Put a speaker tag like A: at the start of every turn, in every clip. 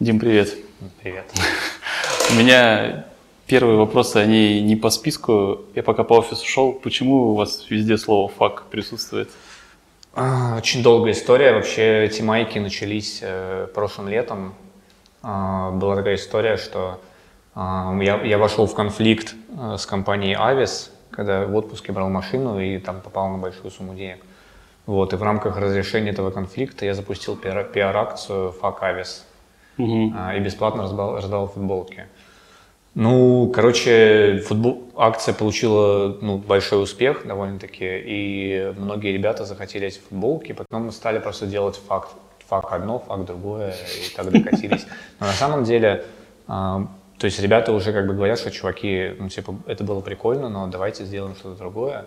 A: Дим, привет.
B: Привет.
A: У меня первые вопросы, они не по списку. Я пока по офису шел. Почему у вас везде слово «фак» присутствует?
B: А, очень долгая история. Вообще эти майки начались э, прошлым летом. А, была такая история, что а, я, я вошел в конфликт э, с компанией Avis, когда в отпуске брал машину и там попал на большую сумму денег. Вот, и в рамках разрешения этого конфликта я запустил пиар- пиар-акцию «Fuck Avis»
A: Угу.
B: а, и бесплатно раздал, раздал футболки. Ну, короче, футбол, акция получила ну, большой успех довольно-таки, и многие ребята захотели эти футболки, потом мы стали просто делать факт, факт одно, факт другое, и так докатились. Но на самом деле, а, то есть ребята уже как бы говорят, что чуваки, ну, типа, это было прикольно, но давайте сделаем что-то другое.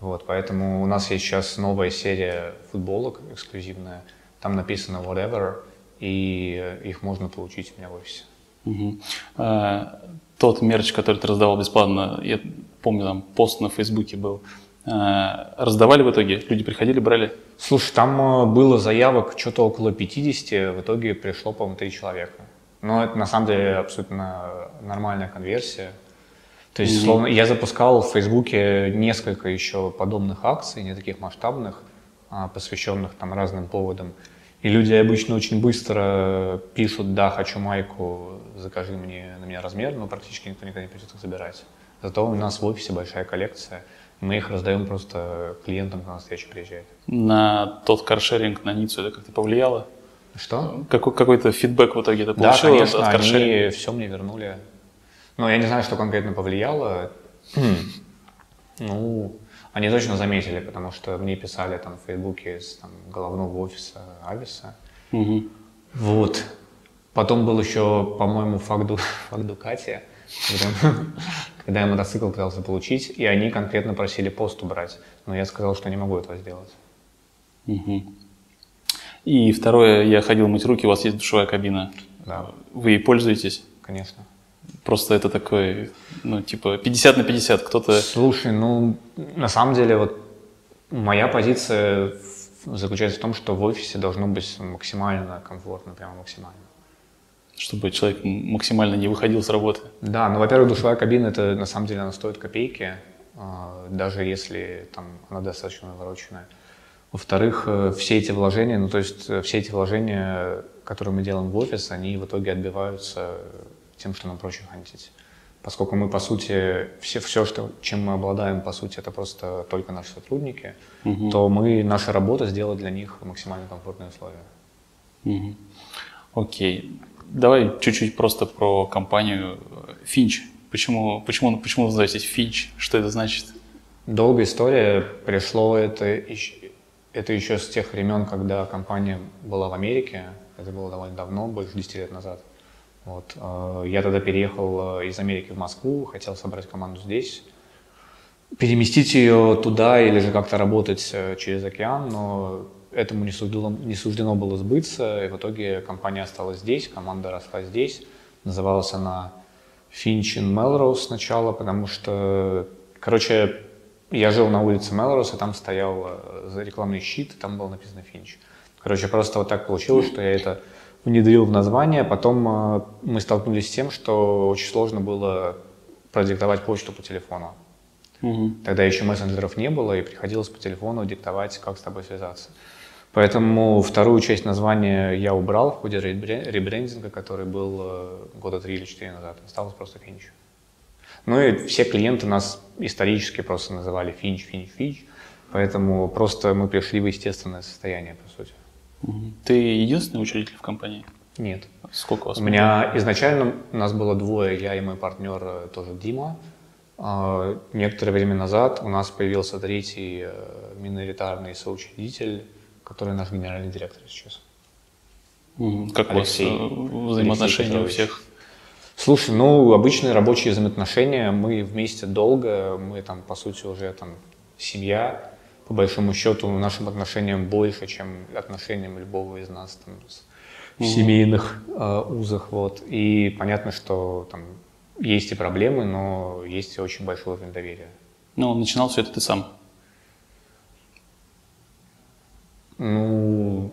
B: Вот, поэтому у нас есть сейчас новая серия футболок эксклюзивная, там написано whatever, и их можно получить у меня в офисе.
A: Мгм. А, тот мерч, который ты раздавал бесплатно, я помню, там пост на Фейсбуке был. А, раздавали в итоге? Люди приходили, брали?
B: Слушай, там э, было заявок что-то около 50, в итоге пришло, по-моему, 3 человека. Но это на самом деле абсолютно нормальная конверсия. То есть, словно, я запускал в Фейсбуке несколько еще подобных акций, не таких масштабных, а, посвященных там разным поводам. И люди обычно очень быстро пишут, да, хочу майку, закажи мне на меня размер, но практически никто никогда не придет их забирать. Зато у нас в офисе большая коллекция, мы их раздаем просто клиентам, когда на встречу приезжают.
A: На тот каршеринг, на Ниццу это как-то повлияло?
B: Что?
A: Какой, какой-то фидбэк в итоге это
B: Да,
A: получил от-
B: конечно,
A: от каршеринга?
B: они все мне вернули. Но я не знаю, что конкретно повлияло. Ну, они точно заметили, потому что мне писали там в Фейсбуке с там, головного офиса Ависа.
A: Мгм.
B: Вот. Потом был еще, по-моему, факт, факт Дукати, когда, когда я мотоцикл пытался получить, и они конкретно просили пост убрать. Но я сказал, что не могу этого сделать.
A: Мгм. И второе, я ходил мыть руки, у вас есть душевая кабина.
B: Да.
A: Вы ей пользуетесь?
B: Конечно.
A: Просто это такой, ну, типа 50 на 50. Кто-то...
B: Слушай, ну, на самом деле, вот моя позиция заключается в том, что в офисе должно быть максимально комфортно, прямо максимально.
A: Чтобы человек максимально не выходил с работы.
B: Да, ну, во-первых, душевая кабина, это на самом деле она стоит копейки, а, даже если там она достаточно навороченная. Во-вторых, э, все эти вложения, ну, то есть э, все эти вложения, которые мы делаем в офис, они в итоге отбиваются тем, что нам проще хантить. Поскольку мы, по сути, все, все что, чем мы обладаем, по сути, это просто только наши сотрудники, то мы, наша работа сделать для них максимально комфортные условия.
A: Мгм. Окей. Давай чуть-чуть просто про компанию Финч. Почему, почему, почему вы называетесь Финч? Что это значит?
B: Долгая история. Пришло это еще, это еще с тех времен, когда компания была в Америке. Это было довольно давно, больше 10 лет назад. Вот. э, Я тогда переехал э, из Америки в Москву, хотел собрать команду здесь, переместить ее туда или же как-то работать э, через океан, но этому не суждено, не суждено было сбыться, и в итоге компания осталась здесь, команда росла здесь. Называлась она in Melrose сначала, потому что, короче, я жил на улице Мелроуз, и там стоял рекламный щит, и там было написано Финч. Короче, просто вот так получилось, что я это внедрил в название. Потом э, мы столкнулись с тем, что очень сложно было продиктовать почту по телефону.
A: Мгм.
B: Тогда еще мессенджеров не было, и приходилось по телефону диктовать, как с тобой связаться. Поэтому вторую часть названия я убрал в ходе ребре- ребрендинга, который был э, года три или четыре назад. Осталось просто Финч. Ну и все клиенты нас исторически просто называли Финч, Финч, Финч. Поэтому просто мы пришли в естественное состояние, по сути.
A: Ты единственный учредитель в компании?
B: Нет.
A: Сколько у вас?
B: У меня изначально нас было двое, я и мой партнер э, тоже Дима. А, Некоторое время назад у нас появился третий э, миноритарный соучредитель, который наш генеральный директор сейчас.
A: Как
B: Алексей.
A: у вас э, взаимоотношения у всех?
B: Слушай, ну, обычные рабочие взаимоотношения, мы вместе долго, мы там, по сути, уже там семья, по большому счету, нашим отношениям больше, чем отношениям любого из нас там, в семейных э, узах, вот. И понятно, что там есть и проблемы, но есть и очень большой уровень доверия.
A: Ну, начинал все это ты сам.
B: Ну,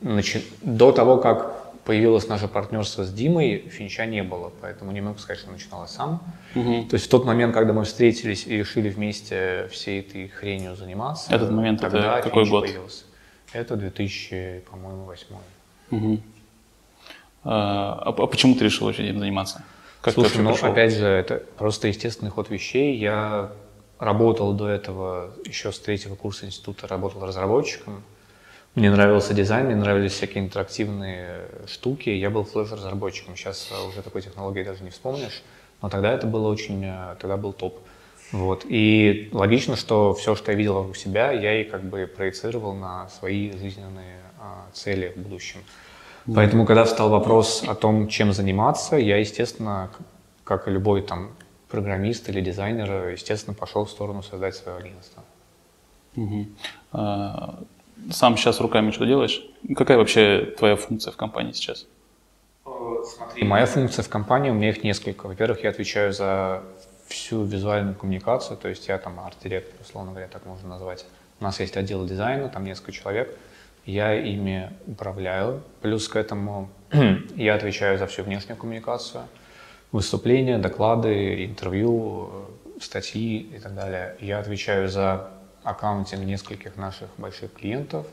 B: начи- до того, как появилось наше партнерство с Димой, Финча не было, поэтому не могу сказать, что начиналось сам. Угу. То есть в тот момент, когда мы встретились и решили вместе всей этой хренью заниматься,
A: этот момент тогда это какой Финч год? Появился.
B: Это 2000, по-моему, восьмой.
A: Угу. А, а почему ты решил этим заниматься?
B: Как Слушай, ну пришел? опять же, это просто естественный ход вещей. Я работал до этого, еще с третьего курса института, работал разработчиком. Мне нравился дизайн, мне нравились всякие интерактивные штуки. Я был флеш-разработчиком. Сейчас уже такой технологии даже не вспомнишь. Но тогда это было очень, э, тогда был топ. Вот. И логично, что все, что я видел вокруг себя, я и как бы проецировал на свои жизненные а, цели в будущем. Mm. Поэтому, когда встал вопрос о том, чем заниматься, я, естественно, как и любой там программист или дизайнер, естественно, пошел в сторону создать свое агентство.
A: Угу. А, сам сейчас руками что делаешь? Какая вообще твоя функция в компании сейчас?
B: Смотри, моя функция в компании, у меня их несколько. Во-первых, я отвечаю за всю визуальную коммуникацию, то есть я там арт-директор, условно говоря, так можно назвать. У нас есть отдел дизайна, там несколько человек, я ими управляю. Плюс к этому я отвечаю за всю внешнюю коммуникацию, выступления, доклады, интервью, статьи и так далее. Я отвечаю за аккаунтинг нескольких наших больших клиентов.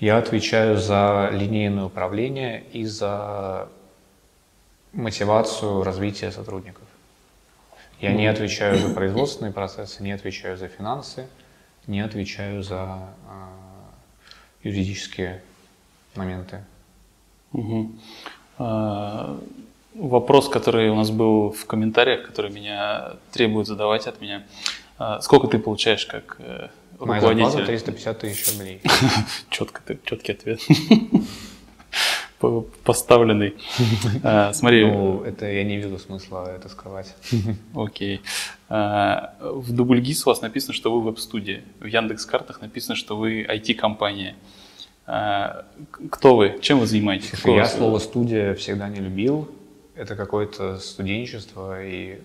B: Я отвечаю за линейное управление и за мотивацию развития сотрудников. Я не отвечаю за производственные процессы, не отвечаю за финансы, не отвечаю за э, юридические моменты.
A: Угу. А, вопрос, который у нас был в комментариях, который меня требует задавать от меня. А, сколько ты получаешь как э, руководитель? Моя зарплата
B: 350 тысяч рублей.
A: Четко, четкий ответ. Поставленный.
B: А, смотри. Ну, это я не вижу смысла это скрывать.
A: Окей. А, в Дубльгиз у вас написано, что вы веб-студия. В Яндекс.Картах написано, что вы IT-компания. Кто вы? Чем вы занимаетесь?
B: Я слово «студия» всегда не любил. Это какое-то студенчество и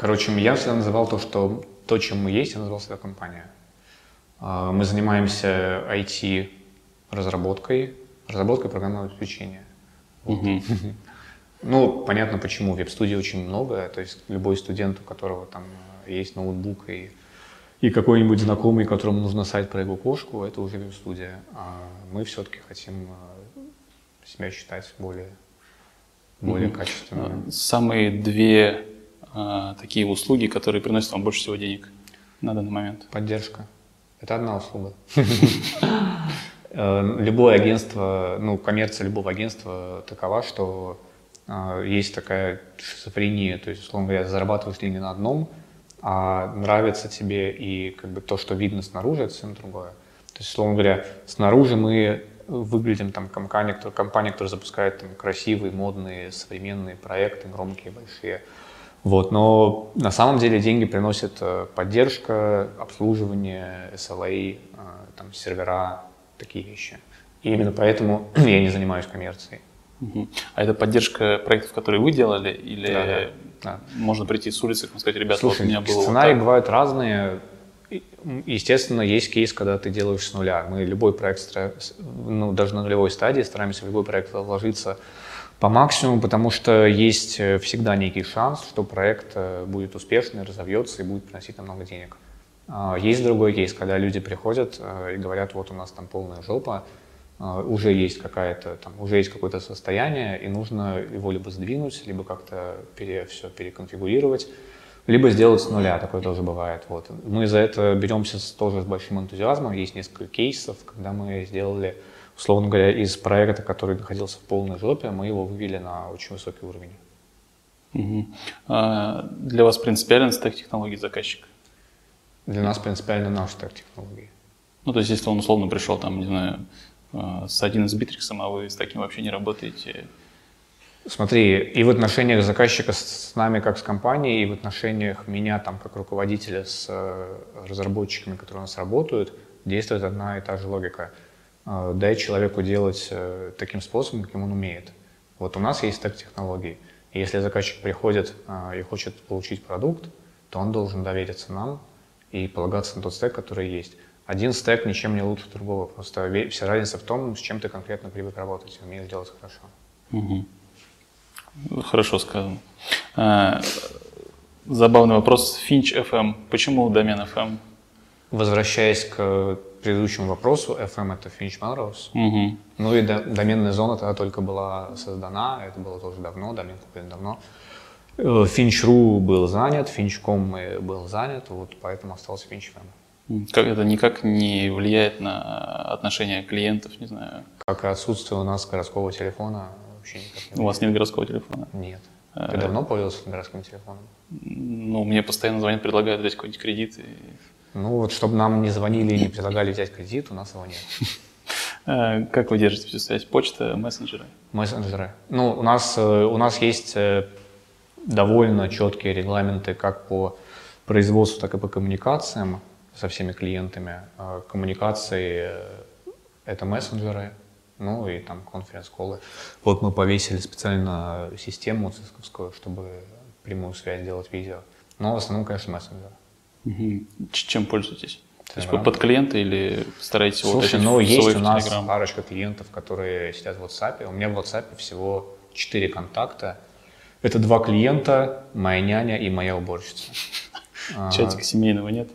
B: Короче, я всегда называл то, что то, чем мы есть, я назвал себя компания. А, мы занимаемся IT-разработкой, разработкой программного обеспечения. Угу. Ну, понятно, почему. Веб-студий очень много. То есть любой студент, у которого там есть ноутбук и, и какой-нибудь знакомый, которому нужно сайт про его кошку, это уже веб-студия. А мы все-таки хотим а, себя считать более, более угу. качественными.
A: Самые две а, такие услуги, которые приносят вам больше всего денег на данный момент?
B: Поддержка. Это одна услуга. Э, любое агентство, ну, коммерция любого агентства такова, что э, есть такая шизофрения, то есть, условно говоря, зарабатываешь деньги на одном, а нравится тебе и как бы то, что видно снаружи, это совсем другое. То есть, условно говоря, снаружи мы выглядим там компания, компания, которая запускает там, красивые, модные, современные проекты, громкие, большие. Вот, но на самом деле деньги приносит э, поддержка, обслуживание, SLA, э, там, сервера, такие вещи. И именно поэтому я не занимаюсь коммерцией.
A: Угу. А это поддержка проектов, которые вы делали, или да, да, да. можно прийти с улицы и сказать, ребята, Слушай, вот у меня было
B: сценарии
A: вот
B: бывают разные. Естественно, есть кейс, когда ты делаешь с нуля. Мы любой проект, ну, даже на нулевой стадии стараемся в любой проект вложиться по максимуму, потому что есть э, всегда некий шанс, что проект э, будет успешный, разовьется и будет приносить нам много денег. А, есть другой кейс, когда люди приходят э, и говорят, вот у нас там полная жопа, уже есть какая-то там, уже есть какое-то состояние, и нужно его либо сдвинуть, либо как-то пере, все переконфигурировать, либо сделать с нуля, такое тоже бывает. Вот. Мы за это беремся с, тоже с большим энтузиазмом, есть несколько кейсов, когда мы сделали условно говоря, из проекта, который находился в полной жопе, мы его вывели на очень высокий уровень.
A: Угу. А для вас принципиален стек технологий заказчика?
B: Для нас принципиально наш стек технологий.
A: Ну, то есть, если он условно пришел, там, не знаю, а, с один из битриксом, а вы с таким вообще не работаете?
B: Смотри, и в отношениях заказчика с нами как с компанией, и в отношениях меня там как руководителя с э, разработчиками, которые у нас работают, действует одна и та же логика – дай человеку делать э, таким способом, каким он умеет. Вот у нас есть стек технологий. И если заказчик приходит а, и хочет получить продукт, то он должен довериться нам и полагаться на тот стек, который есть. Один стек ничем не лучше другого. Просто вся разница в том, с чем ты конкретно привык работать и умеешь делать хорошо.
A: Угу. Хорошо сказано. А, забавный вопрос. Finch FM. Почему домен FM?
B: Возвращаясь к предыдущему вопросу, FM это Finch Melrose. Угу. Ну и доменная зона тогда только была создана, это было тоже давно, домен куплен давно. Finch.ru э, был занят, Finch.com был занят, вот поэтому остался Finch FM.
A: Как это никак не влияет на отношения клиентов, не знаю?
B: Как и отсутствие у нас городского телефона вообще никак
A: не У вас нет городского телефона?
B: Нет. Ты а, давно пользовался городским телефоном?
A: Ну, мне постоянно звонят, предлагают взять какой-нибудь кредит. И...
B: Ну, вот чтобы нам не звонили и не предлагали взять кредит, у нас его нет.
A: А, как вы держите всю связь? Почта, мессенджеры?
B: Мессенджеры. Ну, у нас, э, у нас есть э, довольно четкие регламенты как по производству, так и по коммуникациям со всеми клиентами. Коммуникации э, — это мессенджеры, ну и там конференц-колы. Вот мы повесили специально систему цисковскую, чтобы прямую связь делать видео. Но в основном, конечно, мессенджеры.
A: Угу. Чем пользуетесь? То есть под клиента или стараетесь
B: его Слушай, ну есть у нас Telegram? парочка клиентов, которые сидят в WhatsApp. У меня в WhatsApp всего 4 контакта. Это два клиента, моя няня и моя уборщица.
A: Чатика семейного нет?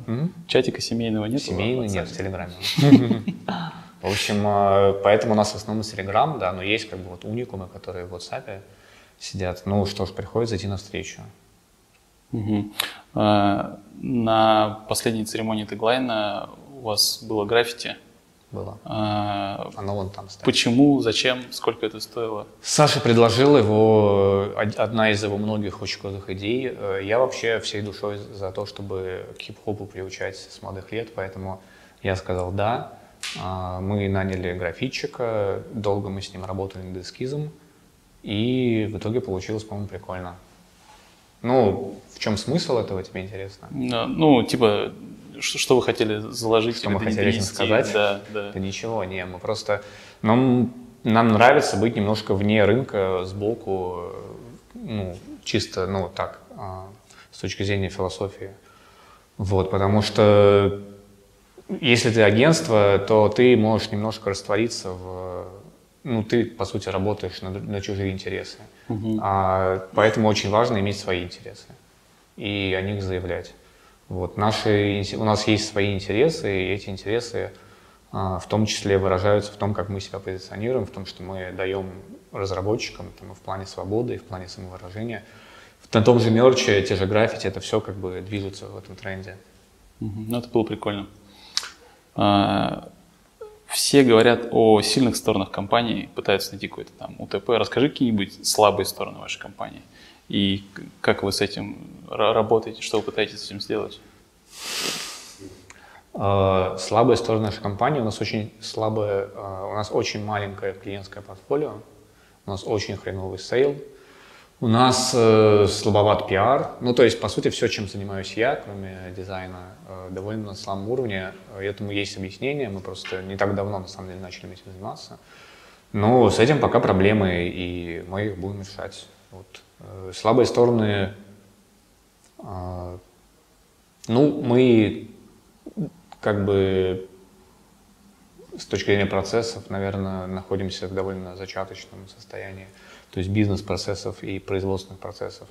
A: Чатика семейного нет?
B: Семейный нет, в Телеграме. В общем, а, поэтому у нас в основном Телеграм, да, но есть как бы вот уникумы, которые в WhatsApp сидят. Ну что ж, приходится идти навстречу.
A: Угу. На последней церемонии теглайна у вас было граффити
B: было. А, Оно вон там стоит.
A: Почему, зачем, сколько это стоило?
B: Саша предложил его, одна из его многих очень крутых идей. Э, я вообще всей душой за то, чтобы к хип-хопу приучать с молодых лет, поэтому я сказал «да». А, мы наняли графитчика, долго мы с ним работали над эскизом, и в итоге получилось, по-моему, прикольно. Ну, в чем смысл этого, тебе интересно?
A: Ну, типа, что, вы хотели заложить?
B: Что мы хотели этим сказать?
A: Да, да.
B: Да ничего, не, мы просто... Нам, нам нравится быть немножко вне рынка, сбоку, ну, чисто, ну, так, а, с точки зрения философии. Вот, потому что если ты агентство, то ты можешь немножко раствориться в... Ну, ты, по сути, работаешь на, на чужие интересы. Угу. А, поэтому очень важно иметь свои интересы и о них заявлять. Вот, наши, у нас есть свои интересы, и эти интересы а, в том числе выражаются в том, как мы себя позиционируем, в том, что мы даем разработчикам там, в плане свободы, и в плане самовыражения. На том же мерче, те же граффити, это все как бы движется в этом тренде.
A: Ну, это было прикольно. А, все говорят о сильных сторонах компании, пытаются найти какой-то там УТП. Расскажи какие-нибудь слабые стороны вашей компании. И как вы с этим работаете, что вы пытаетесь с этим сделать?
B: А, слабая сторона нашей компании, у нас очень слабая, а, у нас очень маленькое клиентское портфолио, у нас очень хреновый sale, у нас э, слабоват пиар, ну то есть по сути все, чем занимаюсь я, кроме дизайна, э, довольно на слабом уровне, этому есть объяснение, мы просто не так давно на самом деле начали этим заниматься, но с этим пока проблемы, и мы их будем решать. Вот. Э, слабые стороны, а, ну, мы как бы с точки зрения процессов, наверное, находимся в довольно зачаточном состоянии, то есть бизнес-процессов и производственных процессов.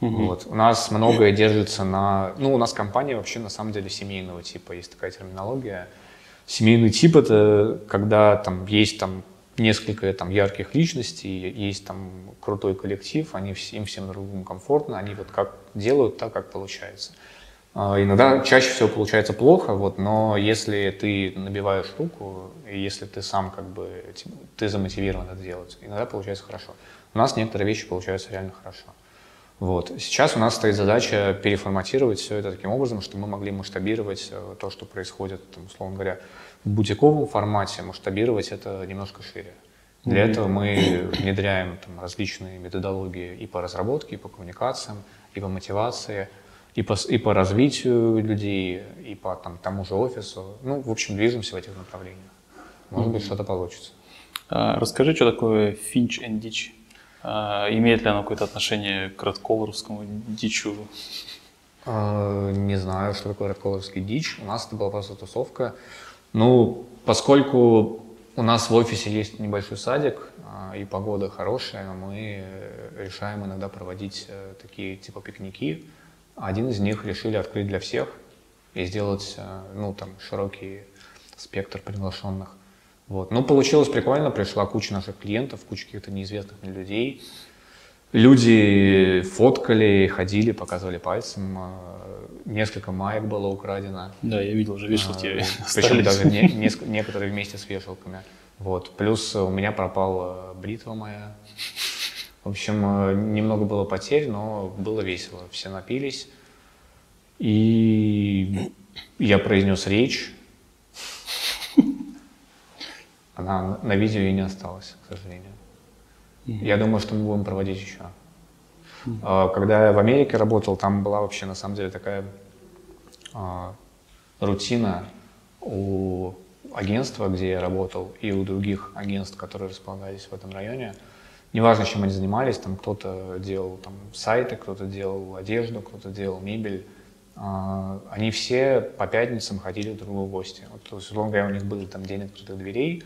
B: Угу. Вот. У нас многое держится на... Ну, у нас компания вообще на самом деле семейного типа, есть такая терминология. Семейный тип — это когда там есть там несколько там ярких личностей, есть там крутой коллектив, они им всем другим комфортно, они вот как делают так, как получается. А, иногда чаще всего получается плохо, вот, но если ты набиваешь руку, и если ты сам как бы ты замотивирован это делать, иногда получается хорошо. У нас некоторые вещи получаются реально хорошо. Вот. Сейчас у нас стоит задача переформатировать все это таким образом, чтобы мы могли масштабировать э, то, что происходит, там, условно говоря, в бутиковом формате масштабировать это немножко шире. Для mm-hmm. этого мы внедряем там, различные методологии и по разработке, и по коммуникациям, и по мотивации, и по, и по развитию людей, и по там, тому же офису. Ну, в общем, движемся в этих направлениях. Может mm-hmm. быть, что-то получится.
A: А, расскажи, что такое Finch and Ditch? А, имеет ли оно какое-то отношение к редколоровскому дичу?
B: А, не знаю, что такое Радковский дичь. У нас это была просто тусовка. Ну, поскольку у нас в офисе есть небольшой садик, а, и погода хорошая, мы решаем иногда проводить э, такие типа пикники. Один из них решили открыть для всех и сделать, э, ну, там, широкий спектр приглашенных. Вот. Ну, получилось прикольно, пришла куча наших клиентов, куча каких-то неизвестных мне людей. Люди фоткали, ходили, показывали пальцем. Э, несколько маек было украдено.
A: Да, я видел, уже вешалки
B: а, Причем даже не, не, некоторые вместе с вешалками. Вот. Плюс у меня пропала бритва моя. В общем, э, немного было потерь, но было весело. Все напились. И я произнес речь. Она на видео и не осталась, к сожалению. Я думаю, что мы будем проводить еще. А, когда я в Америке работал, там была вообще на самом деле такая а, рутина у агентства, где я работал, и у других агентств, которые располагались в этом районе. Неважно, чем они занимались, там кто-то делал там, сайты, кто-то делал одежду, кто-то делал мебель. А, они все по пятницам ходили друг другу в гости. Вот, то есть, условно говоря, у них был там день открытых дверей,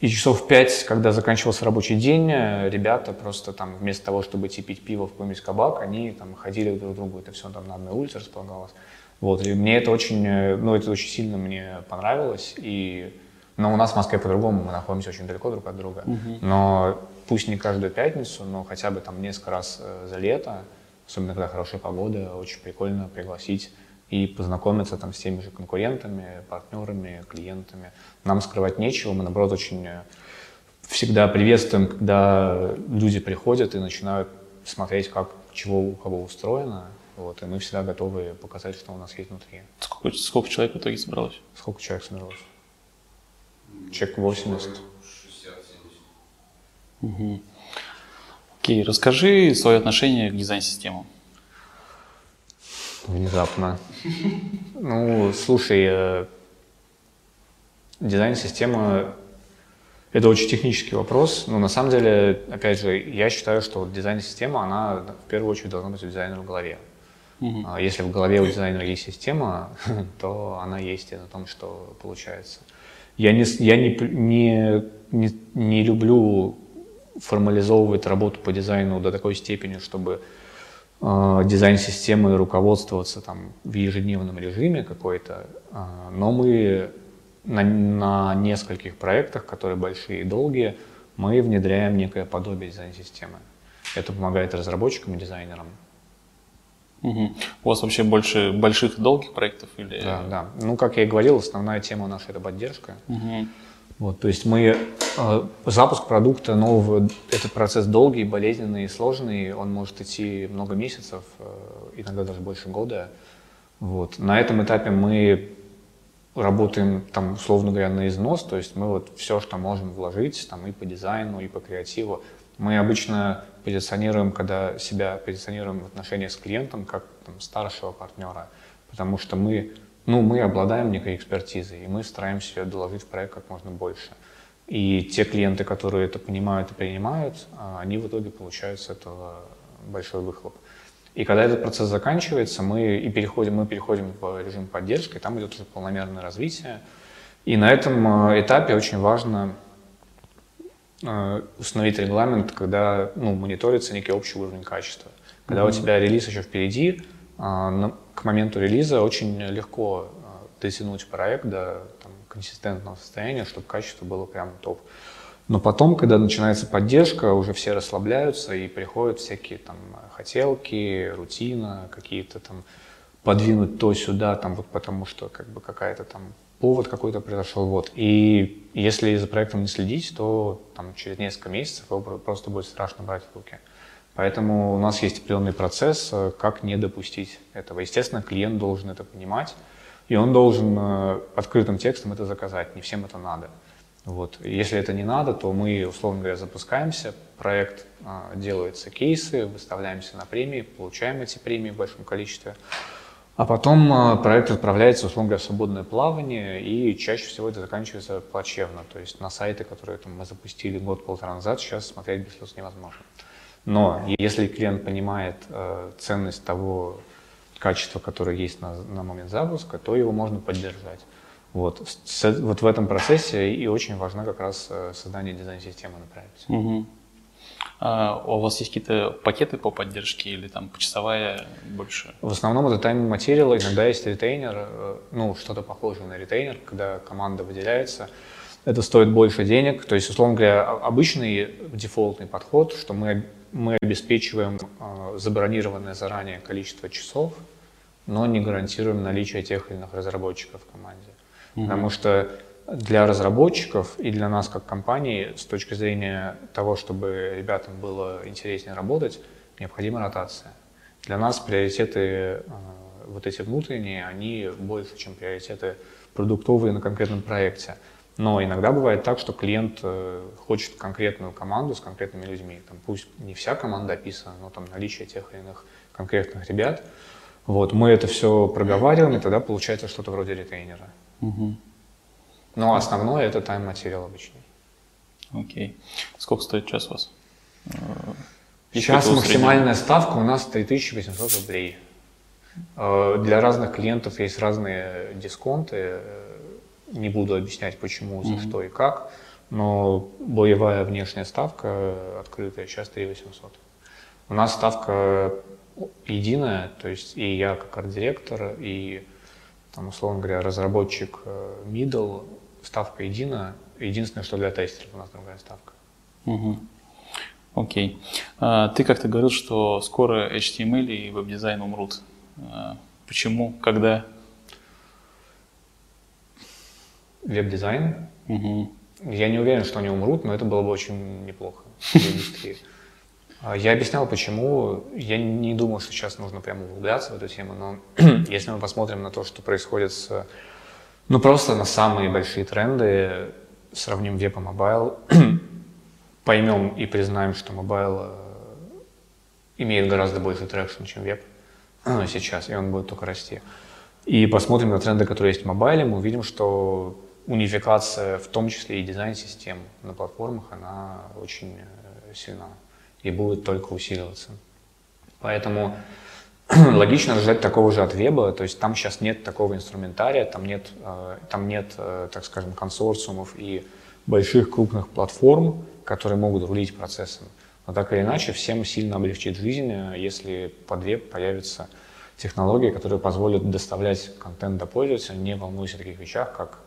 B: и часов в пять, когда заканчивался рабочий день, ребята просто там вместо того, чтобы идти пить пиво в какой-нибудь кабак, они там ходили друг к другу, это все там на одной улице располагалось. Вот, и мне это очень, ну, это очень сильно мне понравилось, и, но у нас в Москве по-другому, мы находимся очень далеко друг от друга, uh-huh. но пусть не каждую пятницу, но хотя бы там несколько раз э, за лето, особенно когда хорошая погода, очень прикольно пригласить и познакомиться там с теми же конкурентами, партнерами, клиентами. Нам скрывать нечего, мы, наоборот, очень э, всегда приветствуем, когда люди приходят и начинают смотреть, как, чего у кого устроено, вот, и мы всегда готовы показать, что у нас есть внутри.
A: Сколько, сколько человек в итоге собралось?
B: Сколько человек собралось? Человек 80. 60-70.
A: Угу. Окей, расскажи свое отношение к дизайн-системам
B: внезапно. Ну, слушай, э, дизайн-система — это очень технический вопрос, но на самом деле, опять же, я считаю, что вот дизайн-система, она в первую очередь должна быть у дизайнера в голове. Uh-huh. Если в голове у дизайнера есть система, то она есть и на том, что получается. Я не, я не, не, не, не люблю формализовывать работу по дизайну до такой степени, чтобы э, дизайн-системой руководствоваться там в ежедневном режиме какой-то, э, но мы на, на нескольких проектах, которые большие и долгие, мы внедряем некое подобие дизайн-системы. Это помогает разработчикам и дизайнерам.
A: Угу. У вас вообще больше больших долгих проектов или?
B: Да, да. Ну, как я и говорил, основная тема наша это поддержка. Угу. Вот, то есть мы э, запуск продукта нового, это процесс долгий, болезненный и сложный, он может идти много месяцев, э, иногда даже больше года. Вот. На этом этапе мы работаем, там, условно говоря, на износ, то есть мы вот все, что можем вложить, там, и по дизайну, и по креативу. Мы обычно позиционируем, когда себя позиционируем в отношениях с клиентом, как там, старшего партнера, потому что мы ну, мы обладаем некой экспертизой, и мы стараемся ее доложить в проект как можно больше. И те клиенты, которые это понимают и принимают, а, они в итоге получают с этого большой выхлоп. И когда этот процесс заканчивается, мы, и переходим, мы переходим в режим поддержки, и там идет уже полномерное развитие. И на этом а, этапе очень важно а, установить регламент, когда ну, мониторится некий общий уровень качества. Когда mm-hmm. у тебя релиз еще впереди, к моменту релиза очень легко а, дотянуть проект до там, консистентного состояния, чтобы качество было прям топ. Но потом, когда начинается поддержка, уже все расслабляются и приходят всякие там хотелки, рутина, какие-то там подвинуть то сюда, там вот потому что как бы какая-то там повод какой-то произошел, вот. И если за проектом не следить, то там через несколько месяцев его просто будет страшно брать в руки. Поэтому у нас есть определенный процесс, э, как не допустить этого. Естественно, клиент должен это понимать, и он должен э, открытым текстом это заказать. Не всем это надо. Вот. Если это не надо, то мы, условно говоря, запускаемся, проект э, делаются кейсы, выставляемся на премии, получаем эти премии в большом количестве. А потом проект отправляется, условно говоря, в свободное плавание, и чаще всего это заканчивается плачевно. То есть на сайты, которые там, мы запустили год-полтора назад, сейчас смотреть без слез невозможно. Но если клиент понимает э, ценность того, качество, которое есть на, на момент запуска, то его можно поддержать. Вот, с, вот в этом процессе и очень важно как раз э, создание дизайн-системы на проекте.
A: Угу. А у вас есть какие-то пакеты по поддержке или там почасовая больше?
B: В основном это тайм материал, иногда есть ретейнер, э, ну, что-то похожее на ретейнер, когда команда выделяется. Это стоит больше денег. То есть, условно говоря, обычный дефолтный подход, что мы, мы обеспечиваем э, забронированное заранее количество часов, но не гарантируем наличие тех или иных разработчиков в команде. Угу. Потому что для разработчиков и для нас как компании с точки зрения того, чтобы ребятам было интереснее работать, необходима ротация. Для нас приоритеты э, вот эти внутренние, они больше, чем приоритеты продуктовые на конкретном проекте. Но иногда бывает так, что клиент э, хочет конкретную команду с конкретными людьми. Там, пусть не вся команда описана, но там наличие тех или иных конкретных ребят. Вот, мы это все проговариваем, и тогда получается что-то вроде ретейнера. Угу. Но основное это тайм-материал обычный.
A: Окей. Сколько стоит час у вас? Э,
B: Сейчас максимальная ставка у нас 3800 рублей. Э, для разных клиентов есть разные дисконты. Не буду объяснять, почему, за mm-hmm. что и как. Но боевая внешняя ставка открытая сейчас 3800. У нас ставка единая, то есть и я как арт-директор, и там, условно говоря, разработчик э, middle, ставка единая. Единственное, что для тестеров у нас другая ставка.
A: Угу. Окей. А, ты как-то говорил, что скоро HTML и веб-дизайн умрут. А, почему? Когда?
B: Веб-дизайн? Угу. Я не уверен, что они умрут, но это было бы очень неплохо для индустрии. А, я объяснял, почему. Я не думал, что сейчас нужно прямо углубляться в эту тему, но если мы посмотрим на то, что происходит с... Ну, просто на самые большие тренды, сравним веб и mobile, поймем и признаем, что mobile э, имеет гораздо больше traction, чем веб сейчас, и он будет только расти. И посмотрим на тренды, которые есть в mobile е, мы увидим, что унификация, в том числе и дизайн-систем на платформах, она очень э, сильна и будет только усиливаться. Поэтому логично ждать такого же от веба, то есть там сейчас нет такого инструментария, там нет, э, там нет, э, так скажем, консорциумов и больших крупных платформ, которые могут рулить процессом. Но так или иначе, всем сильно облегчит жизнь, если под веб появятся технологии, которые позволят доставлять контент до пользователя, не волнуясь о таких вещах, как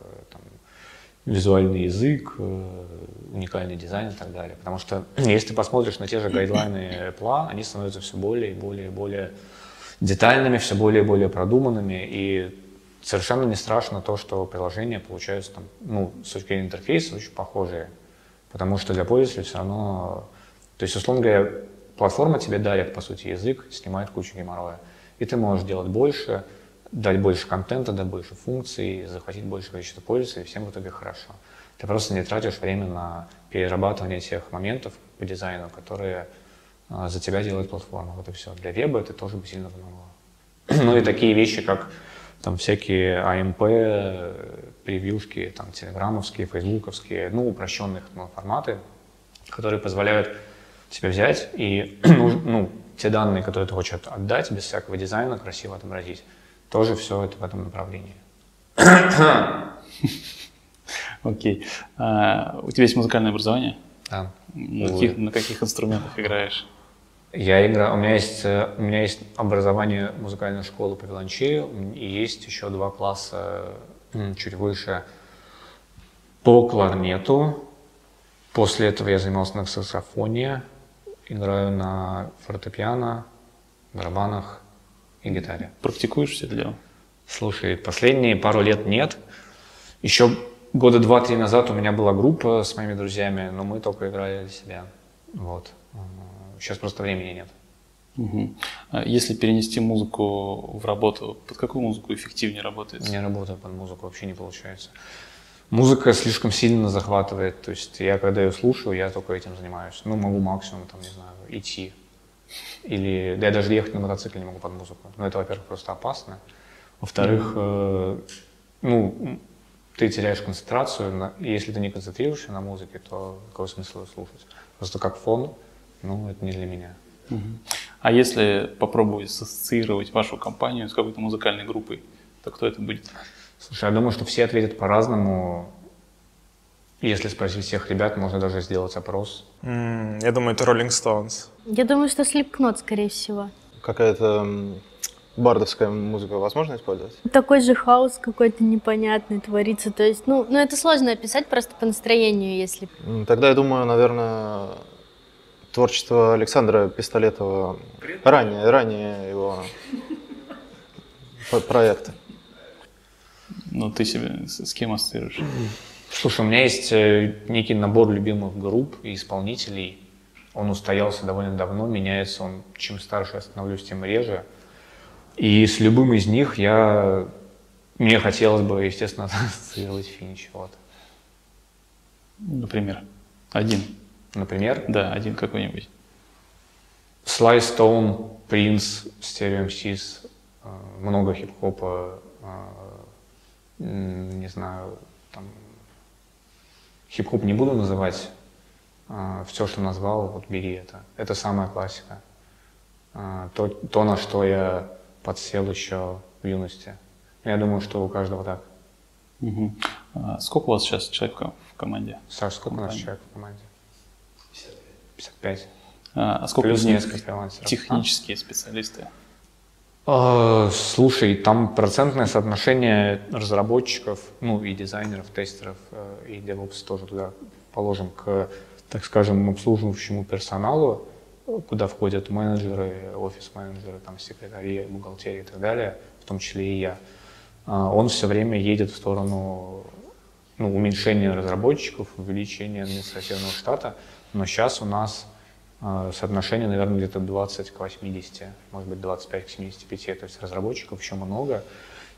B: визуальный язык, э, уникальный дизайн и так далее. Потому что если ты посмотришь на те же гайдлайны Apple, они становятся все более и более и более детальными, все более и более продуманными, и совершенно не страшно то, что приложения получаются там, ну, с точки зрения интерфейса очень похожие, потому что для пользователя все равно, то есть, условно говоря, платформа тебе дарит, по сути, язык, снимает кучу геморроя, и ты можешь делать больше, дать больше контента, дать больше функций, захватить больше количество пользователей, всем в итоге хорошо. Ты просто не тратишь время на перерабатывание тех моментов по дизайну, которые а, за тебя делает платформа. Вот и все. Для веба это тоже бы сильно помогло. ну и такие вещи, как там всякие AMP, превьюшки, там телеграммовские, фейсбуковские, ну, упрощенных ну, форматы, которые позволяют тебе взять и ну, ну, те данные, которые ты хочешь отдать, без всякого дизайна, красиво отобразить тоже все это в этом направлении.
A: Окей. А, у тебя есть музыкальное образование?
B: Да.
A: На каких, на каких инструментах играешь?
B: Я играю. У меня есть э, у меня есть образование музыкальной школы по виолончели и есть еще два класса чуть выше по кларнету. После этого я занимался на саксофоне, играю на фортепиано, барабанах и гитаре.
A: Практикуешь все это дело?
B: Слушай, последние пару лет нет. Еще года два-три назад у меня была группа с моими друзьями, но мы только играли для себя. Вот. Сейчас просто времени нет.
A: Угу. Если перенести музыку в работу, под какую музыку эффективнее работает?
B: Не работаю под музыку, вообще не получается. Музыка слишком сильно захватывает. То есть я когда ее слушаю, я только этим занимаюсь. Ну, могу максимум, там, не знаю, идти или да я даже ехать на мотоцикле не могу под музыку. Ну, это, во-первых, просто опасно. Во-вторых, э, ну, ты теряешь концентрацию. На, если ты не концентрируешься на музыке, то какой смысл ее слушать? Просто как фон, ну, это не для меня.
A: Угу. А если попробовать ассоциировать вашу компанию с какой-то музыкальной группой, то кто это будет?
B: Слушай, я думаю, что все ответят по-разному. Если спросить всех ребят, можно даже сделать опрос.
C: Mm, я думаю, это Rolling Stones.
D: Я думаю, что Slipknot, скорее всего.
E: Какая-то бардовская музыка возможно использовать?
D: Такой же хаос какой-то непонятный творится. То есть, ну, ну это сложно описать просто по настроению, если...
E: Тогда я думаю, наверное, творчество Александра Пистолетова ранее, ранее его проекта.
A: Ну, ты себе с кем ассоциируешь?
B: Слушай, у меня есть э, некий набор любимых групп и исполнителей. Он устоялся довольно давно, меняется он. Чем старше я становлюсь, тем реже. И с любым из них я... Мне хотелось бы, естественно, ассоциировать Финч. Вот.
A: Например? Один.
B: Например?
A: Да, один какой-нибудь.
B: Sly Stone, Prince, Stereo MCs, э, много хип-хопа, э, не знаю, хип-хоп не буду называть, э, все, что назвал, вот бери это. Это самая классика. То, то, на что я подсел еще в юности. Я думаю, что у каждого так.
A: Угу. А сколько у вас сейчас человек в команде?
B: Саш, сколько у нас человек в команде? 55.
A: А, а сколько Плюс из них технические а? специалисты?
B: А, слушай, там процентное соотношение разработчиков, ну и дизайнеров, тестеров, э, и DevOps тоже туда положим к, так скажем, обслуживающему персоналу куда входят менеджеры, офис-менеджеры, там, секретари, бухгалтерии и так далее, в том числе и я, а, он все время едет в сторону ну, уменьшения разработчиков, увеличения административного штата, но сейчас у нас соотношение, наверное, где-то 20 к 80, может быть, 25 к 75, то есть разработчиков еще много,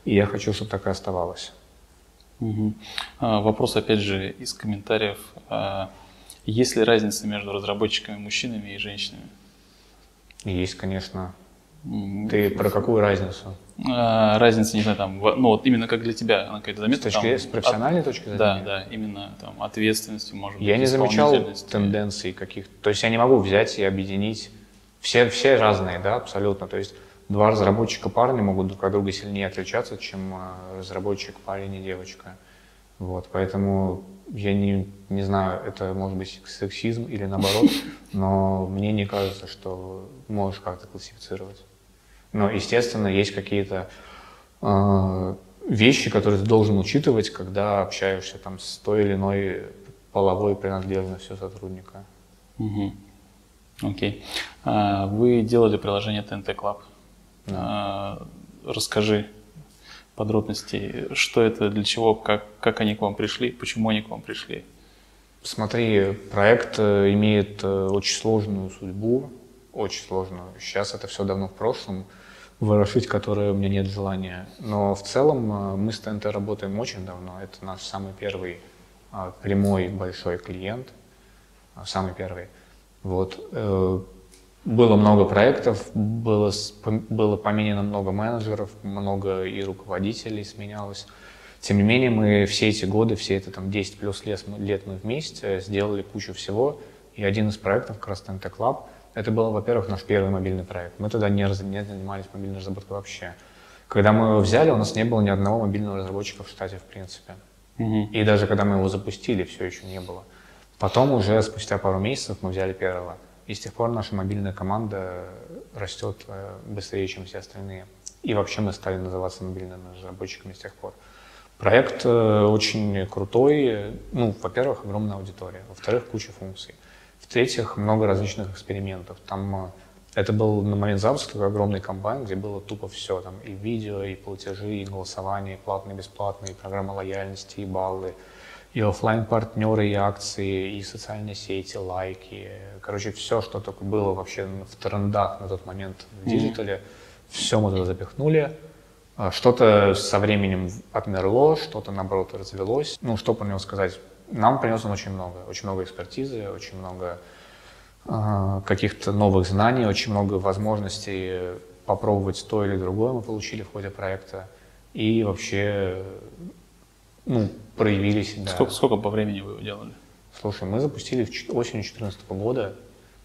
B: и я хочу, чтобы так и оставалось.
A: Угу. А, вопрос, опять же, из комментариев. А, есть ли разница между разработчиками мужчинами и женщинами?
B: Есть, конечно. Ты про какую разницу?
A: А, разница, не знаю, там, ну вот именно как для тебя, она какая-то заметна.
B: С, точки,
A: там,
B: с профессиональной от, точки зрения?
A: Да, да, именно там ответственностью, может быть,
B: Я не замечал тенденций каких То есть я не могу взять и объединить. Все, все разные, да, абсолютно. То есть два разработчика парня могут друг от друга сильнее отличаться, чем а, разработчик парень и девочка. Вот, поэтому я не, не знаю, это может быть сексизм или наоборот, но мне не кажется, что можешь как-то классифицировать. Но, естественно, есть какие-то э, вещи, которые ты должен учитывать, когда общаешься там с той или иной половой принадлежностью сотрудника.
A: Угу. Окей. А, вы делали приложение TNT Club. Да. А, расскажи подробностей, что это, для чего, как, как они к вам пришли, почему они к вам пришли?
B: Смотри, проект э, имеет э, очень сложную судьбу, очень сложную. Сейчас это все давно в прошлом, ворошить которое у меня нет желания. Но в целом э, мы с ТНТ работаем очень давно. Это наш самый первый а, прямой большой клиент, а, самый первый. Вот. Было много проектов, было, было поменено много менеджеров, много и руководителей сменялось. Тем не менее, мы все эти годы, все это там 10 плюс лет, лет мы вместе сделали кучу всего. И один из проектов, как раз TNT Club, это был, во-первых, наш первый мобильный проект. Мы тогда не, не занимались мобильной разработкой вообще. Когда мы его взяли, у нас не было ни одного мобильного разработчика в штате, в принципе. Mm-hmm. И даже когда мы его запустили, все еще не было. Потом уже спустя пару месяцев мы взяли первого. И с тех пор наша мобильная команда растет э, быстрее, чем все остальные. И вообще мы стали называться мобильными разработчиками с тех пор. Проект э, очень крутой. Ну, во-первых, огромная аудитория. Во-вторых, куча функций. В-третьих, много различных экспериментов. Там э, это был на момент запуска огромный комбайн, где было тупо все. Там и видео, и платежи, и голосование, и платные, бесплатные, и программа лояльности, и баллы – и офлайн партнеры и акции, и социальные сети, лайки. Короче, все, что только было вообще в трендах на тот момент в digital е, mm-hmm. все мы туда запихнули. А, что-то со временем отмерло, что-то, наоборот, развелось. Ну, что про него сказать? Нам принес он очень много. Очень много экспертизы, очень много э, каких-то новых знаний, очень много возможностей попробовать то или другое мы получили в ходе проекта. И вообще, ну, проявили себя.
A: Сколько, сколько по времени вы его делали?
B: Слушай, мы запустили в осенью 2014 года,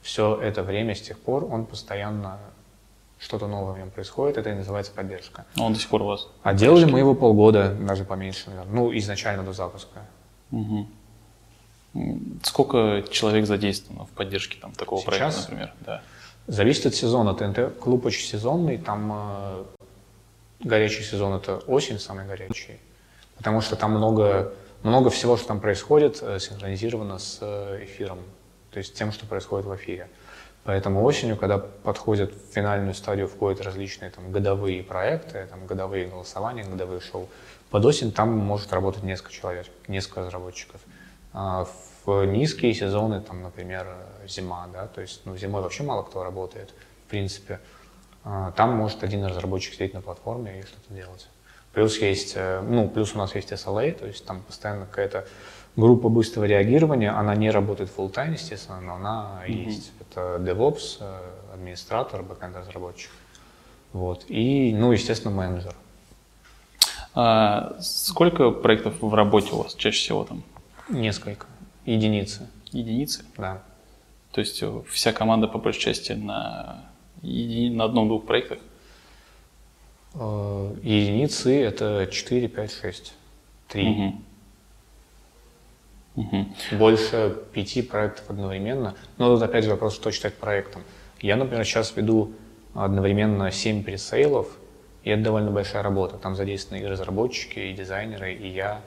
B: все это время с тех пор он постоянно что-то новое в нем происходит, это и называется поддержка.
A: Он до сих пор у вас?
B: А делали мы его полгода, даже поменьше, наверное. ну, изначально до запуска.
A: Угу. Сколько человек задействовано в поддержке там, такого
B: Сейчас?
A: проекта, например? Да.
B: Зависит от сезона. ТНТ клуб очень сезонный, там э, горячий сезон это осень самый горячий, потому что там много, много всего, что там происходит, э, синхронизировано с э, эфиром, то есть тем, что происходит в эфире. Поэтому осенью, когда подходят в финальную стадию, входят различные там, годовые проекты, там, годовые голосования, годовые шоу, под осень там может работать несколько человек, несколько разработчиков. А в низкие сезоны, там, например, зима, да, то есть ну, зимой вообще мало кто работает, в принципе. А там может один разработчик сидеть на платформе и что-то делать. Плюс есть, э, ну, плюс у нас есть SLA, то есть там постоянно какая-то группа быстрого реагирования, она не работает full time, естественно, но она mm-hmm. есть. Это DevOps, э, администратор, бэкэнд разработчик. Вот. И, ну, естественно, менеджер.
A: А сколько проектов в работе у вас чаще всего там?
B: Несколько. Единицы.
A: Единицы?
B: Да.
A: То есть э, вся команда по большей части на, на одном-двух проектах?
B: Э, единицы это 4, 5, 6. 3. Угу. Угу. Больше пяти проектов одновременно. Но тут опять же вопрос, что считать проектом. Я, например, сейчас веду одновременно 7 пресейлов, и это довольно большая работа. Там задействованы и разработчики, и дизайнеры, и я,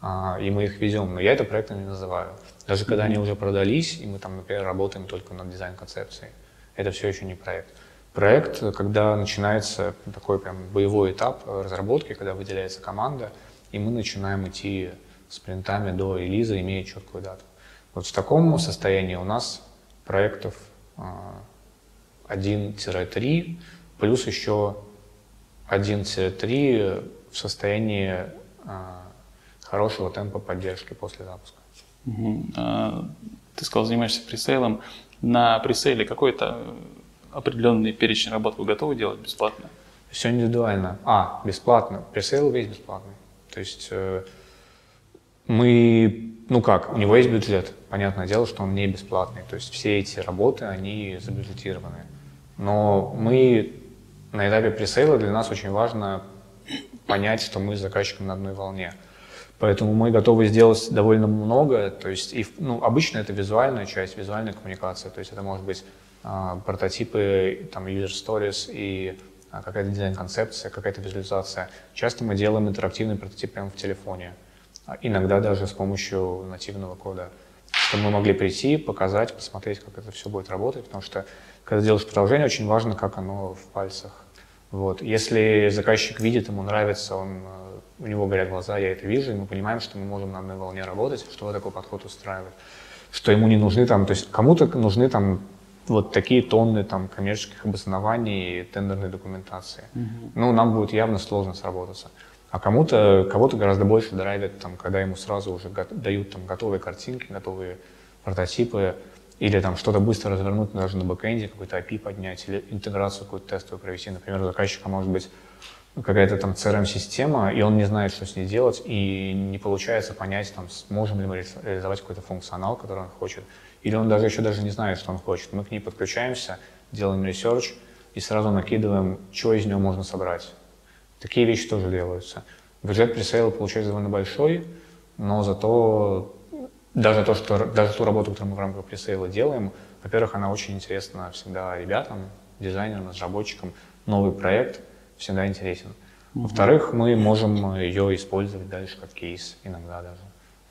B: а, и мы их везем. Но я это проектом не называю. Даже когда они уже продались, и мы там, например, работаем только над дизайн-концепцией, это все еще не проект. Проект, когда начинается такой прям боевой этап разработки, когда выделяется команда, и мы начинаем идти спринтами до релиза, имея четкую дату. Вот в таком состоянии у нас проектов 1-3, а, плюс еще 1-3 в состоянии а, хорошего темпа поддержки после запуска.
A: Угу. Ты сказал, занимаешься presale ом. На presale е какой-то определенный перечень работ вы готовы делать бесплатно?
B: Все индивидуально. А, бесплатно. Presale весь бесплатный. То есть э, мы, ну как, у него есть бюджет. Понятное дело, что он не бесплатный. То есть все эти работы, они забюджетированы. Но мы на этапе пресейла для нас очень важно понять, что мы с заказчиком на одной волне. Поэтому мы готовы сделать довольно много. То есть, и, ну, обычно это визуальная часть, визуальная коммуникация. То есть это может быть а, прототипы, там, user stories и а, какая-то дизайн-концепция, какая-то визуализация. Часто мы делаем интерактивный прототип прямо в телефоне. А иногда даже с помощью нативного кода, чтобы мы могли прийти, показать, посмотреть, как это все будет работать, потому что когда делаешь приложение, очень важно, как оно в пальцах. Вот. Если заказчик видит, ему нравится, он, э, у него горят глаза, я это вижу, и мы понимаем, что мы можем на одной волне работать, что такой подход устраивает, что ему не нужны там, то есть кому-то нужны там вот такие тонны там коммерческих обоснований и тендерной документации. Mm-hmm. Ну, нам будет явно сложно сработаться. А кому-то, кого-то гораздо больше драйвит, там, когда ему сразу уже го- дают там, готовые картинки, готовые прототипы, или там что-то быстро развернуть даже на бэкэнде, какой-то API поднять, или интеграцию какую-то тестовую провести. Например, у заказчика может быть какая-то там CRM-система, и он не знает, что с ней делать, и не получается понять, там, сможем ли мы реализовать какой-то функционал, который он хочет. Или он даже еще даже не знает, что он хочет. Мы к ней подключаемся, делаем research и сразу накидываем, что из него можно собрать. Такие вещи тоже делаются. Бюджет presale а получается довольно большой, но зато даже, то, что, даже ту работу, которую мы в рамках presale а делаем, во-первых, она очень интересна всегда ребятам, дизайнерам, разработчикам. Новый проект всегда интересен. Во-вторых, мы можем ее использовать дальше как кейс, иногда даже.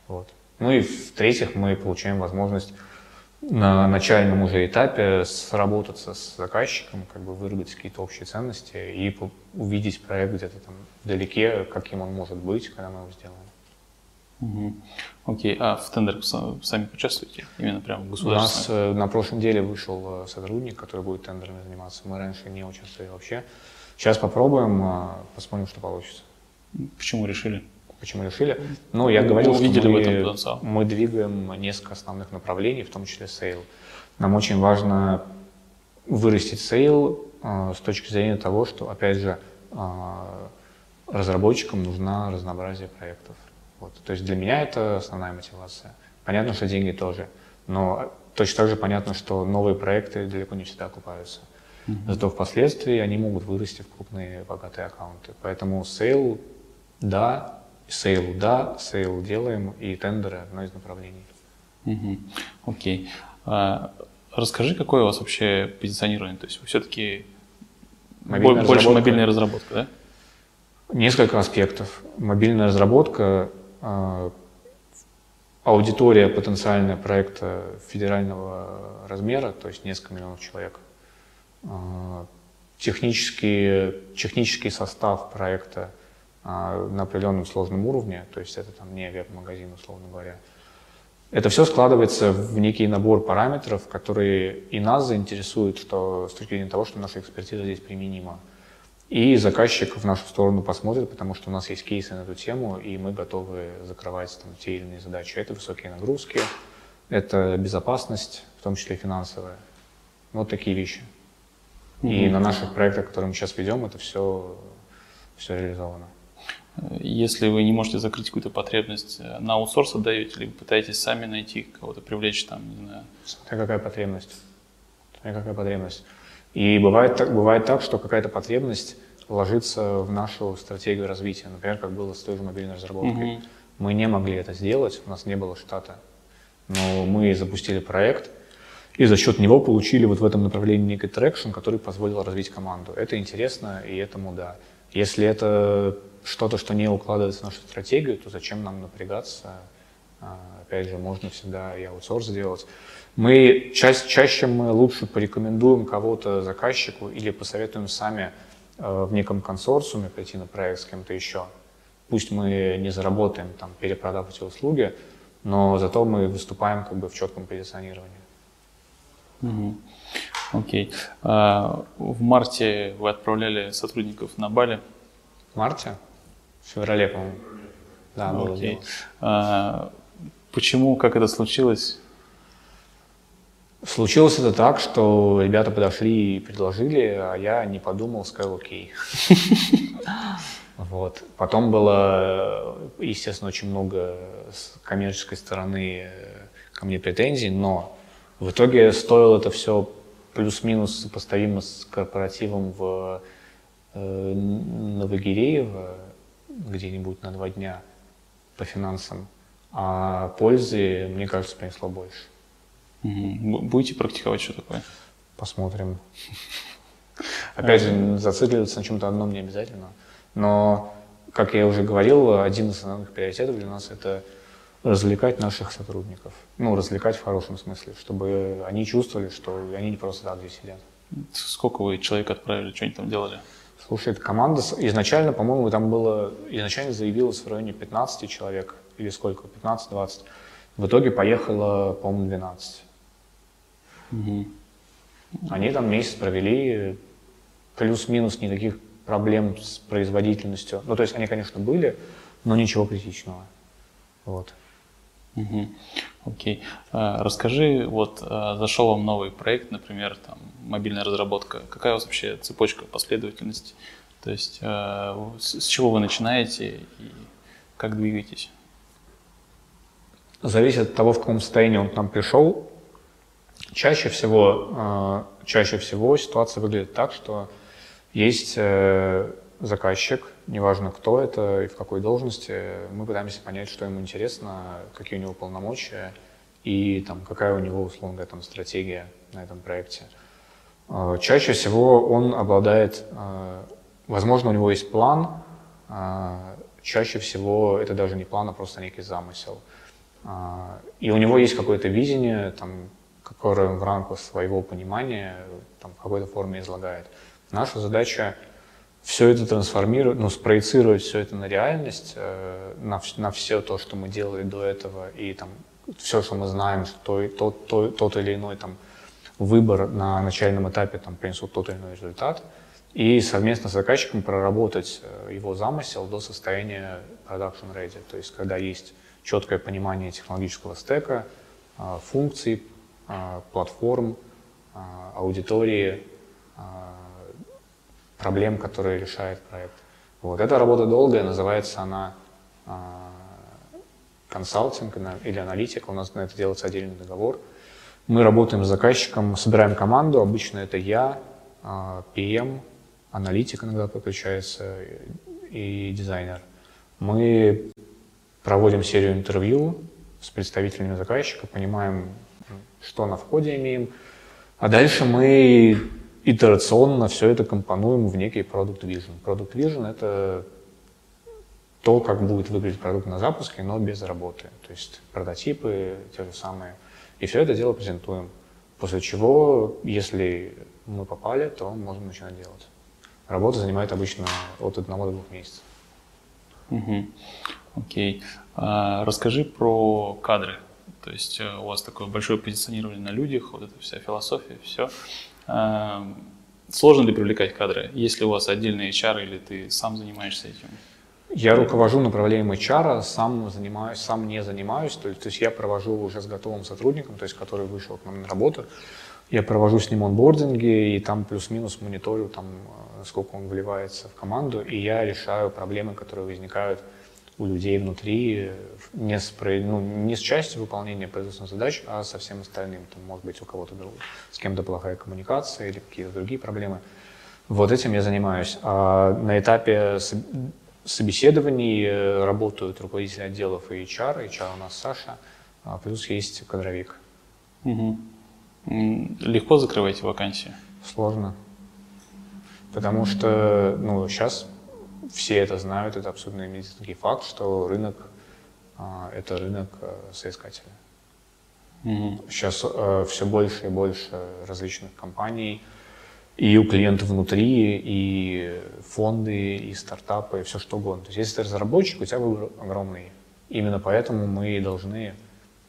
B: Вот. Ну и в-третьих, мы получаем возможность на начальном уже этапе сработаться с заказчиком, как бы выработать какие-то общие ценности и увидеть проект где-то там вдалеке, каким он может быть, когда мы его сделаем.
A: Угу. Окей, а в тендерах сами участвуете? Именно прям
B: государственные? У нас э, на прошлом деле вышел э, сотрудник, который будет тендерами заниматься. Мы раньше не участвовали вообще. Сейчас попробуем, э, посмотрим, что получится.
A: Почему решили?
B: Почему решили? Ну, я говорил,
A: что
B: мы, мы двигаем несколько основных направлений, в том числе sale. Нам очень важно вырастить sale э, с точки зрения того, что, опять же, разработчикам нужна разнообразие проектов. Вот. То есть для меня это основная мотивация. Понятно, что деньги тоже. Но точно так же понятно, что новые проекты далеко не всегда окупаются. Зато впоследствии они могут вырасти в крупные богатые аккаунты. Поэтому sale, да, sale, да, sale делаем, и тендеры – одно из направлений.
A: Окей. А, расскажи, какое у вас вообще позиционирование? То есть вы все-таки больше разработка. мобильная разработка, да?
B: Несколько аспектов. Мобильная разработка, аудитория потенциальная проекта федерального размера, то есть несколько миллионов человек. А, технический, технический состав проекта а, на определенном сложном уровне, то есть это там не веб-магазин, условно говоря. Это все складывается в некий набор параметров, которые и нас заинтересуют что, с точки зрения того, что наша экспертиза здесь применима. И заказчик в нашу сторону посмотрит, потому что у нас есть кейсы на эту тему, и мы готовы закрывать там, те или иные задачи. Это высокие нагрузки, это безопасность, в том числе финансовая. Вот такие вещи. Mm-hmm. И на наших проектах, которые мы сейчас ведем, это все, все реализовано.
A: Если вы не можете закрыть какую-то потребность, э, на аутсорс отдаете, либо пытаетесь сами найти кого-то, привлечь там, не знаю.
B: Смотря какая потребность. Смотря какая потребность. И бывает так, бывает так, что какая-то потребность ложится в нашу стратегию развития. Например, как было с той же мобильной разработкой. Угу. Мы не могли это сделать, у нас не было штата. Но мы запустили проект, и за счет него получили вот в этом направлении некий traction, который позволил развить команду. Это интересно, и этому да. Если это что-то, что не укладывается в нашу стратегию, то зачем нам напрягаться? А, опять же, можно всегда и аутсорс сделать. Мы ча чаще мы лучше порекомендуем кого-то заказчику или посоветуем сами э, в неком консорциуме пойти на проект с кем-то еще. Пусть мы не заработаем, там, перепродав эти услуги, но зато мы выступаем как бы в четком позиционировании.
A: Угу. Окей. А, в марте вы отправляли сотрудников на Бали.
B: В марте? В феврале, по-моему. Да, было Окей.
A: дело. А, почему, как это случилось?
B: Случилось это так, что ребята подошли и предложили, а я не подумал, сказал окей. Вот. Потом было, естественно, очень много с коммерческой стороны э, ко мне претензий, но в итоге стоило это все плюс-минус сопоставимо с корпоративом в э, Новогиреево, где-нибудь на два дня по финансам, а пользы, мне кажется, принесло больше.
A: Угу. Будете практиковать что такое?
B: Посмотрим. Опять же, зацикливаться на чем-то одном не обязательно. Но, как я уже говорил, один из основных приоритетов для нас – это развлекать наших сотрудников. Ну, развлекать в хорошем смысле, чтобы они чувствовали, что они не просто так здесь сидят.
A: Сколько вы человек отправили, что они там делали?
B: Слушай, эта команда изначально, по-моему, там было, изначально заявилось в районе 15 человек, или сколько, 15-20. В итоге поехало, по-моему, 12. Угу. Они там месяц провели, плюс-минус никаких проблем с производительностью. Ну, то есть они, конечно, были, но ничего критичного. Вот.
A: Угу. Окей. А, расскажи, вот а, зашел вам новый проект, например, там мобильная разработка. Какая у вас вообще цепочка последовательности? То есть а, с, с чего вы начинаете и как двигаетесь?
B: Зависит от того, в каком состоянии он к нам пришел. Чаще всего, э, чаще всего ситуация выглядит так, что есть э, заказчик, неважно кто это и в какой должности, мы пытаемся понять, что ему интересно, какие у него полномочия и там, какая у него, условно говоря, там, стратегия на этом проекте. Э, чаще всего он обладает, возможно, у него есть план, чаще всего это даже не план, а просто некий замысел. И у него есть какое-то видение, там, которое он в рамках своего понимания там, в какой-то форме излагает. Наша задача все это трансформировать, ну, спроецировать все это на реальность, э, на, на все то, что мы делали до этого, и там все, что мы знаем, что тот, тот, тот или иной там, выбор на начальном этапе там, принесут тот или иной результат, и совместно с заказчиком проработать э, его замысел до состояния production ready, то есть когда есть четкое понимание технологического стека, э, функций, платформ, а, аудитории, а, проблем, которые решает проект. Вот. Эта работа долгая, называется она консалтинг или аналитика. У нас на это делается отдельный договор. Мы работаем с заказчиком, собираем команду, обычно это я, PM, аналитик иногда подключается и дизайнер. Мы проводим серию интервью с представителями заказчика, понимаем, что на входе имеем, а дальше мы итерационно все это компонуем в некий Product Vision. Product Vision — это то, как будет выглядеть продукт на запуске, но без работы. То есть прототипы те же самые. И все это дело презентуем. После чего, если мы попали, то можем начинать делать. Работа занимает обычно от одного до двух месяцев.
A: Угу. Окей. А, расскажи про кадры. То есть э, у вас такое большое позиционирование на людях, вот эта вся философия, все. А, сложно ли привлекать кадры? Есть ли у вас отдельные HR или ты сам занимаешься этим?
B: Я руковожу направлением HR, сам занимаюсь, сам не занимаюсь, то есть, то есть я провожу уже с готовым сотрудником, то есть который вышел к нам на работу, я провожу с ним онбординги, и там плюс-минус мониторю, там, э, сколько он вливается в команду, и я решаю проблемы, которые возникают у людей внутри, не с, ну, не с частью выполнения производственных задач, а со всем остальным. Там, может быть, у кого-то с кем-то плохая коммуникация или какие-то другие проблемы. Вот этим я занимаюсь. А на этапе собеседований э, работают руководители отделов и HR, HR у нас Саша, а плюс есть кадровик.
A: Угу. Легко закрываете вакансии?
B: Сложно. Потому что ну, сейчас все это знают, это абсолютно медицинский факт, что рынок а, это рынок а, соискателя. Угу. Сейчас а, все больше и больше различных компаний, и у клиентов внутри, и фонды, и стартапы, и все что угодно. То есть если ты разработчик, у тебя выбор огромный. Именно поэтому мы должны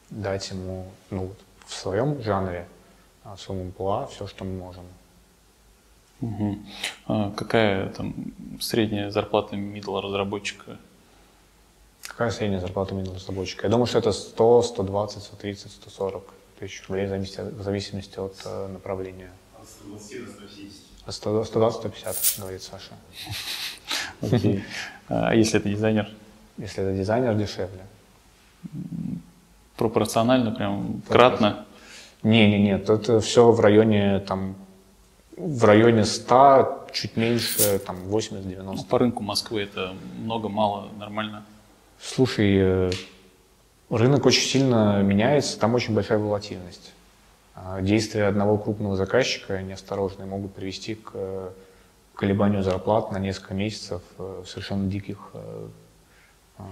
B: дать ему ну, в своем жанре, в своем амплуа все, что мы можем.
A: Угу. А какая там средняя зарплата middle разработчика?
B: Какая средняя зарплата middle разработчика? Я думаю, что это 100, 120, 130, 140 тысяч рублей в зависимости от э, направления. 120 до 150. 120-150, говорит Саша.
A: Окей. А если это дизайнер?
B: Если это дизайнер, дешевле.
A: Пропорционально, прям кратно?
B: Не-не-не, это все в районе, там, в районе 100, чуть меньше, там, 80-90. Ну,
A: по рынку Москвы это много, мало, нормально?
B: Слушай, э, рынок очень сильно меняется, там очень большая волатильность. А, действия одного крупного заказчика неосторожные могут привести к э, колебанию зарплат на несколько месяцев э, в совершенно диких а,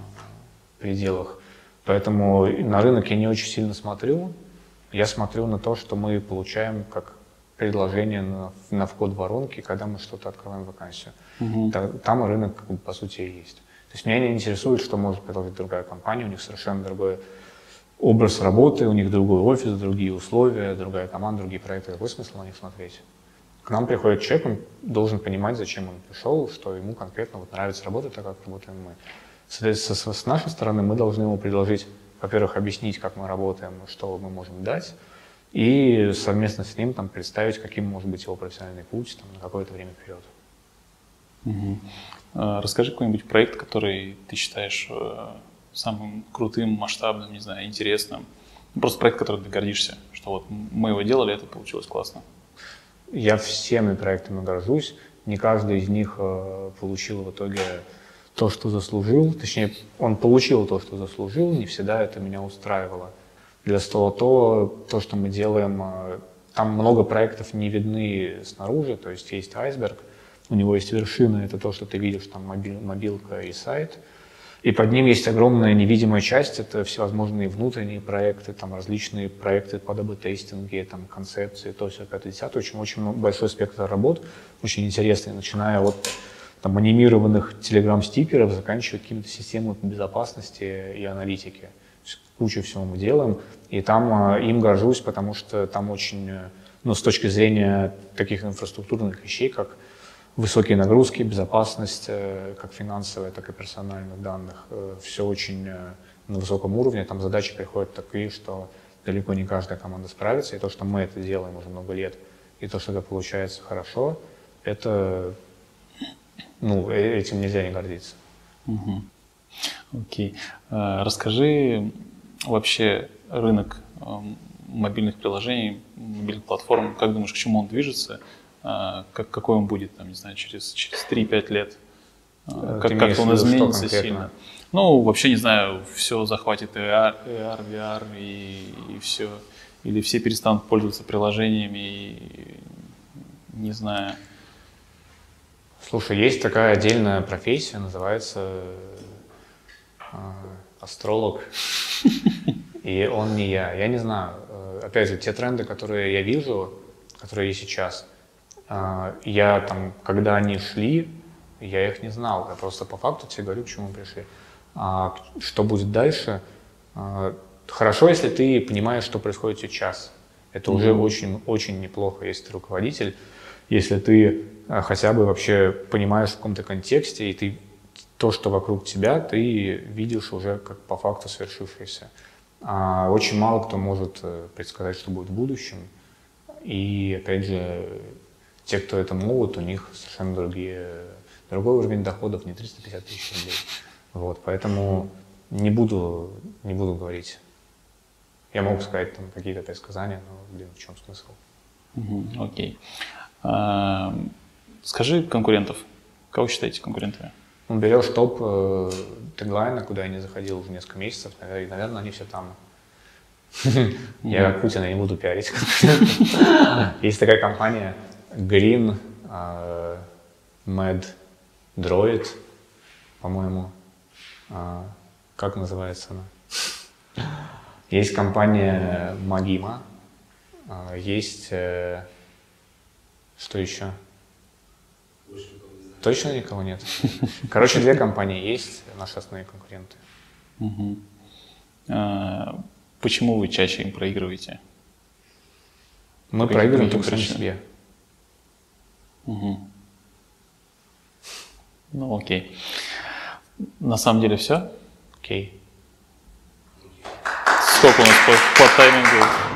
B: пределах. Поэтому на рынок я не очень сильно смотрю. Я смотрю на то, что мы получаем как предложение на, на вход воронки, когда мы что-то открываем вакансию. Угу. Там рынок, по сути, и есть. То есть меня не интересует, что может предложить другая компания, у них совершенно другое образ работы, у них другой офис, другие условия, другая команда, другие проекты. Какой смысл на них смотреть? К нам приходит человек, он должен понимать, зачем он пришел, что ему конкретно вот нравится работать так, как работаем мы. Соответственно, с нашей стороны мы должны ему предложить, во-первых, объяснить, как мы работаем, что мы можем дать, и совместно с ним там, представить, каким может быть его профессиональный путь там, на какое-то время вперед.
A: Угу. Расскажи какой-нибудь проект, который ты считаешь э, самым крутым, масштабным, не знаю, интересным. Ну, просто проект, которым ты гордишься, что вот мы его делали, это получилось классно.
B: Я всеми проектами горжусь. Не каждый из них э, получил в итоге то, что заслужил. Точнее, он получил то, что заслужил. Не всегда это меня устраивало. Для стола то, то, что мы делаем, э, там много проектов не видны снаружи, то есть есть айсберг, у него есть вершина, это то, что ты видишь, там мобиль, мобилка и сайт – и под ним есть огромная невидимая часть, это всевозможные внутренние проекты, там различные проекты по ДБ-тестинге, там концепции, то все, 5 10 очень, очень большой спектр работ, очень интересный, начиная от там, анимированных телеграм-стикеров, заканчивая какими-то системами безопасности и аналитики. Кучу всего мы делаем, и там э, им горжусь, потому что там очень, э, ну, с точки зрения таких инфраструктурных вещей, как высокие нагрузки, безопасность, э, как финансовая, так и персональных данных. Э, Все очень на высоком уровне. Там задачи приходят такие, что далеко не каждая команда справится. И то, что мы это делаем уже много лет, и то, что это получается хорошо, это, ну, этим нельзя не гордиться.
A: Угу. Окей. Расскажи вообще рынок мобильных приложений, мобильных платформ. Как думаешь, к чему он движется? А, как, какой он будет, там, не знаю, через, через 3-5 лет? А, как, как он изменится сильно? Ну, вообще не знаю, все захватит AR, AR VR и, и все. Или все перестанут пользоваться приложениями, и, не знаю.
B: Слушай, есть такая отдельная профессия, называется э, астролог. И он не я. Я не знаю. Э, опять же, те тренды, которые я вижу, которые есть сейчас, э, я там, когда они шли, я их не знал. Я просто по факту тебе говорю, к чему пришли. А что будет дальше? Э, хорошо, если ты понимаешь, что происходит сейчас. Это mm-hmm. уже очень-очень неплохо, если ты руководитель если ты хотя бы вообще понимаешь в каком-то контексте, и ты то, что вокруг тебя, ты видишь уже как по факту свершившееся. А очень мало кто может э, предсказать, что будет в будущем. И, опять же, те, кто это могут, у них совершенно другие, другой уровень доходов, не 350 тысяч рублей. Вот, поэтому не буду, не буду говорить. Я могу сказать там какие-то предсказания, но, блин, в чем смысл?
A: Окей. А, скажи конкурентов. Кого считаете конкурентами?
B: Ну, берешь топ э, теглайна, куда я не заходил уже несколько месяцев, и, наверное, они все там. Я Путина не буду пиарить. Есть такая компания Green э, Med Droid, по-моему. А, как называется она? Есть компания Magima, а, есть э, что еще? Точно никого нет? Короче, две компании есть, наши основные конкуренты.
A: Угу. А, почему вы чаще им проигрываете?
B: Мы Какие проигрываем только сами себе.
A: Угу. Ну, окей. На самом деле все?
B: Окей.
A: Сколько у нас по, по таймингу?